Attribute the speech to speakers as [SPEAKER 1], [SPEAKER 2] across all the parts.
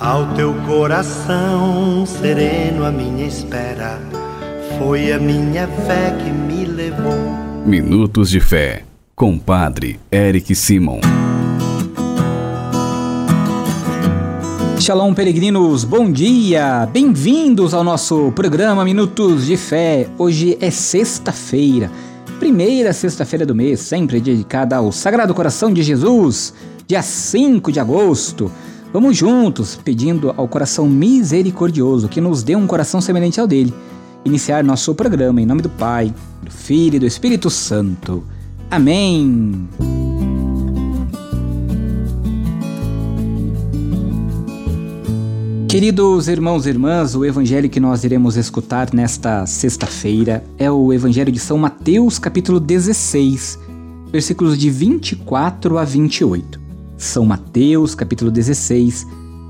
[SPEAKER 1] Ao teu coração sereno, a minha espera foi a minha fé que me levou.
[SPEAKER 2] Minutos de Fé, com Padre Eric Simon.
[SPEAKER 3] Shalom, peregrinos, bom dia! Bem-vindos ao nosso programa Minutos de Fé. Hoje é sexta-feira, primeira sexta-feira do mês, sempre dedicada ao Sagrado Coração de Jesus, dia 5 de agosto. Vamos juntos, pedindo ao coração misericordioso que nos dê um coração semelhante ao dele, iniciar nosso programa em nome do Pai, do Filho e do Espírito Santo. Amém. Queridos irmãos e irmãs, o evangelho que nós iremos escutar nesta sexta-feira é o evangelho de São Mateus, capítulo 16, versículos de 24 a 28. São Mateus, capítulo 16,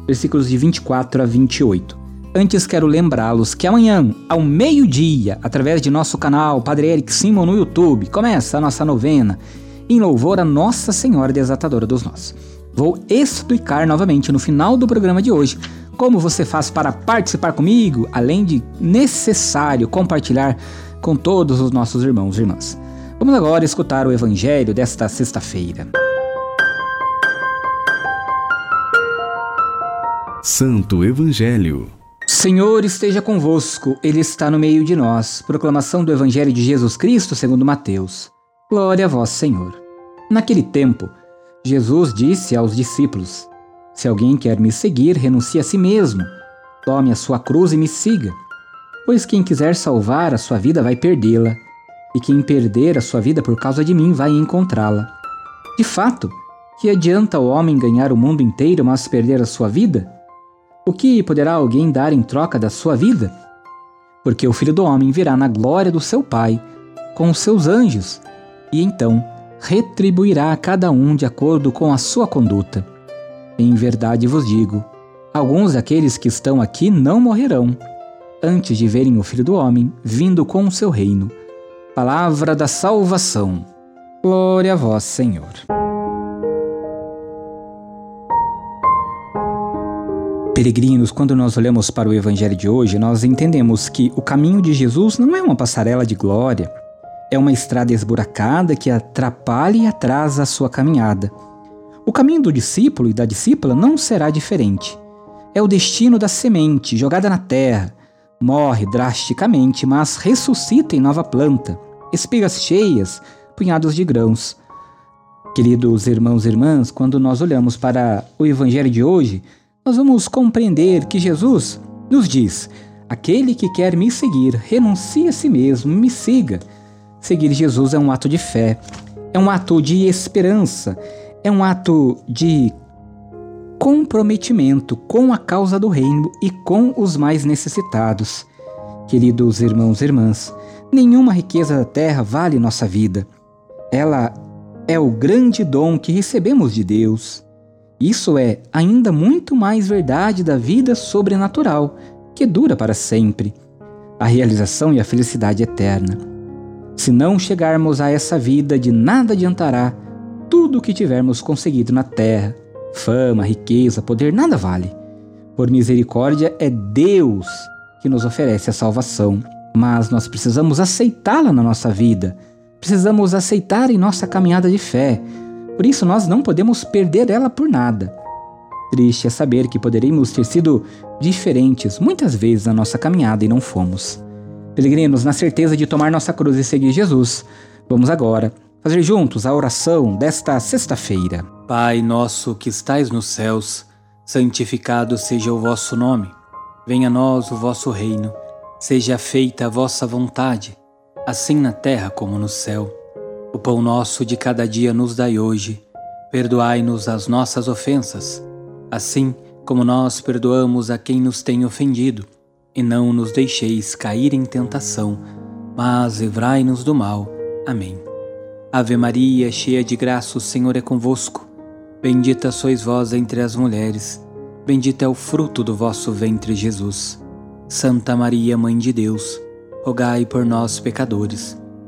[SPEAKER 3] versículos de 24 a 28. Antes quero lembrá-los que amanhã, ao meio-dia, através de nosso canal Padre Eric Simon no YouTube, começa a nossa novena em louvor a Nossa Senhora Desatadora dos Nós. Vou explicar novamente no final do programa de hoje como você faz para participar comigo, além de necessário compartilhar com todos os nossos irmãos e irmãs. Vamos agora escutar o evangelho desta sexta-feira.
[SPEAKER 2] Santo Evangelho.
[SPEAKER 3] Senhor esteja convosco, Ele está no meio de nós. Proclamação do Evangelho de Jesus Cristo segundo Mateus. Glória a vós, Senhor. Naquele tempo, Jesus disse aos discípulos: Se alguém quer me seguir, renuncie a si mesmo. Tome a sua cruz e me siga. Pois quem quiser salvar a sua vida vai perdê-la, e quem perder a sua vida por causa de mim vai encontrá-la. De fato, que adianta o homem ganhar o mundo inteiro, mas perder a sua vida? O que poderá alguém dar em troca da sua vida? Porque o filho do homem virá na glória do seu Pai, com os seus anjos, e então retribuirá a cada um de acordo com a sua conduta. Em verdade vos digo: alguns daqueles que estão aqui não morrerão, antes de verem o filho do homem vindo com o seu reino. Palavra da salvação. Glória a vós, Senhor. Peregrinos, quando nós olhamos para o Evangelho de hoje, nós entendemos que o caminho de Jesus não é uma passarela de glória, é uma estrada esburacada que atrapalha e atrasa a sua caminhada. O caminho do discípulo e da discípula não será diferente. É o destino da semente jogada na terra. Morre drasticamente, mas ressuscita em nova planta, espigas cheias, punhados de grãos. Queridos irmãos e irmãs, quando nós olhamos para o Evangelho de hoje, nós vamos compreender que Jesus nos diz: aquele que quer me seguir, renuncie a si mesmo, me siga. Seguir Jesus é um ato de fé, é um ato de esperança, é um ato de comprometimento com a causa do reino e com os mais necessitados. Queridos irmãos e irmãs, nenhuma riqueza da terra vale nossa vida. Ela é o grande dom que recebemos de Deus. Isso é ainda muito mais verdade da vida sobrenatural, que dura para sempre, a realização e a felicidade eterna. Se não chegarmos a essa vida, de nada adiantará tudo o que tivermos conseguido na terra. Fama, riqueza, poder, nada vale. Por misericórdia, é Deus que nos oferece a salvação, mas nós precisamos aceitá-la na nossa vida. Precisamos aceitar em nossa caminhada de fé por isso, nós não podemos perder ela por nada. Triste é saber que poderíamos ter sido diferentes muitas vezes na nossa caminhada e não fomos. Peregrinos, na certeza de tomar nossa cruz e seguir Jesus, vamos agora fazer juntos a oração desta sexta-feira.
[SPEAKER 4] Pai nosso que estais nos céus, santificado seja o vosso nome. Venha a nós o vosso reino. Seja feita a vossa vontade, assim na terra como no céu. O pão nosso de cada dia nos dai hoje. Perdoai-nos as nossas ofensas, assim como nós perdoamos a quem nos tem ofendido. E não nos deixeis cair em tentação, mas livrai-nos do mal. Amém. Ave Maria, cheia de graça, o Senhor é convosco. Bendita sois vós entre as mulheres. Bendito é o fruto do vosso ventre, Jesus. Santa Maria, Mãe de Deus, rogai por nós, pecadores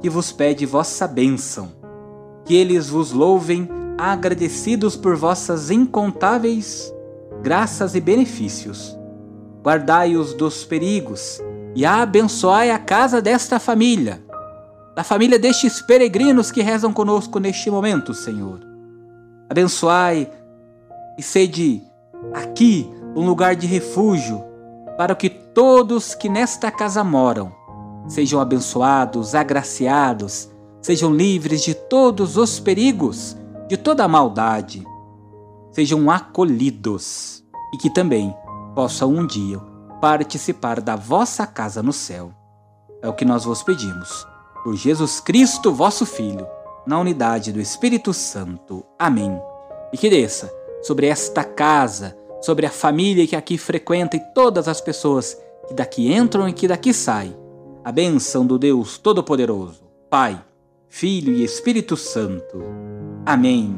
[SPEAKER 3] que vos pede vossa bênção. Que eles vos louvem, agradecidos por vossas incontáveis graças e benefícios. Guardai-os dos perigos e abençoai a casa desta família da família destes peregrinos que rezam conosco neste momento, Senhor. Abençoai e sede aqui um lugar de refúgio para que todos que nesta casa moram sejam abençoados, agraciados, sejam livres de todos os perigos, de toda a maldade, sejam acolhidos e que também possam um dia participar da vossa casa no céu. É o que nós vos pedimos por Jesus Cristo, vosso Filho, na unidade do Espírito Santo. Amém. E que desça sobre esta casa, sobre a família que aqui frequenta e todas as pessoas que daqui entram e que daqui saem, a bênção do Deus Todo-Poderoso, Pai, Filho e Espírito Santo. Amém.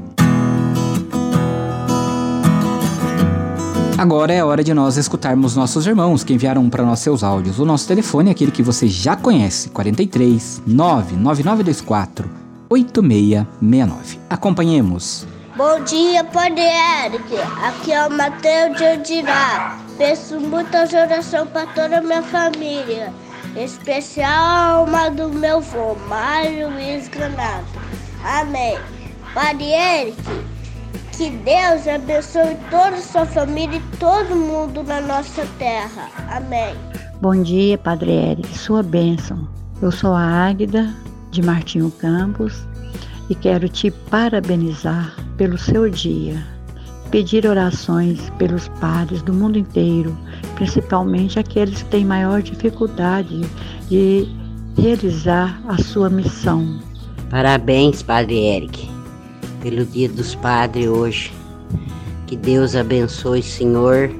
[SPEAKER 5] Agora é hora de nós escutarmos nossos irmãos que enviaram para nós seus áudios. O nosso telefone é aquele que você já conhece, 43 99924 8669. Acompanhemos.
[SPEAKER 6] Bom dia, Padre Eric. Aqui é o Matheus de Andirá. Peço muita oração para toda a minha família, especial alma do meu avô, Mário Luiz Granato. Amém. Padre Eric, que Deus abençoe toda a sua família e todo mundo na nossa terra. Amém.
[SPEAKER 7] Bom dia, Padre Eric. Sua bênção. Eu sou a Águida de Martinho Campos e quero te parabenizar pelo seu dia. Pedir orações pelos padres do mundo inteiro, principalmente aqueles que têm maior dificuldade de realizar a sua missão.
[SPEAKER 8] Parabéns, Padre Eric pelo Dia dos Padres hoje. Que Deus abençoe, Senhor,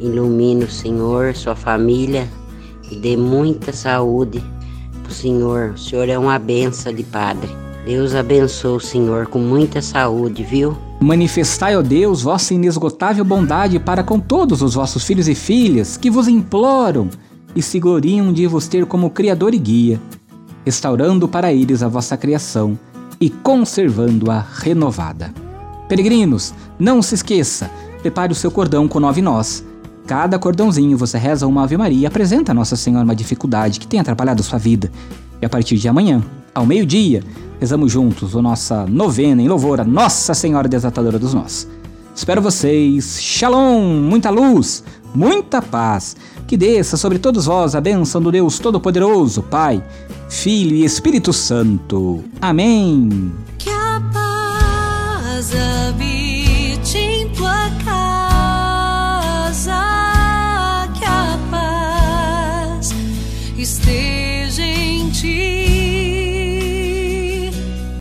[SPEAKER 8] ilumine o Senhor, sua família e dê muita saúde para o Senhor. O Senhor é uma benção de Padre. Deus abençoe o Senhor com muita saúde, viu?
[SPEAKER 5] Manifestai, ó Deus, vossa inesgotável bondade para com todos os vossos filhos e filhas que vos imploram e se gloriam de vos ter como Criador e Guia, restaurando para eles a vossa criação e conservando-a renovada. Peregrinos, não se esqueça, prepare o seu cordão com nove nós. Cada cordãozinho você reza uma Ave Maria e apresenta a Nossa Senhora uma dificuldade que tem atrapalhado sua vida. E a partir de amanhã, ao meio-dia, rezamos juntos a nossa novena em louvor a Nossa Senhora Desatadora dos Nós. Espero vocês. Shalom, muita luz, muita paz. Que desça sobre todos vós a bênção do Deus Todo-Poderoso, Pai, Filho e Espírito Santo. Amém. Que a paz